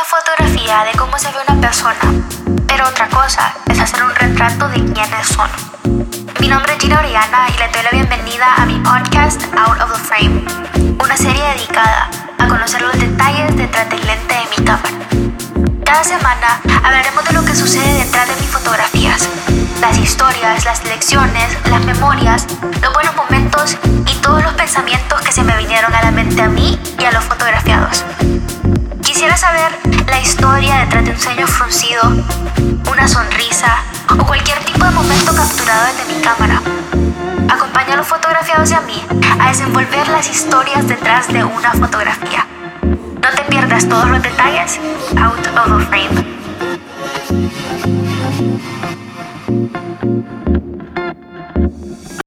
una fotografía de cómo se ve una persona, pero otra cosa es hacer un retrato de quiénes son. Mi nombre es Gina Oriana y le doy la bienvenida a mi podcast Out of the Frame, una serie dedicada a conocer los detalles detrás del lente de mi cámara. Cada semana hablaremos de lo que sucede detrás de mis fotografías, las historias, las lecciones, las memorias, los buenos momentos y todos los pensamientos que se me vinieron a la mente a mí y a los fotografiados. Una sonrisa o cualquier tipo de momento capturado desde mi cámara. Acompaña a los fotografiados y a mí a desenvolver las historias detrás de una fotografía. No te pierdas todos los detalles out of the frame.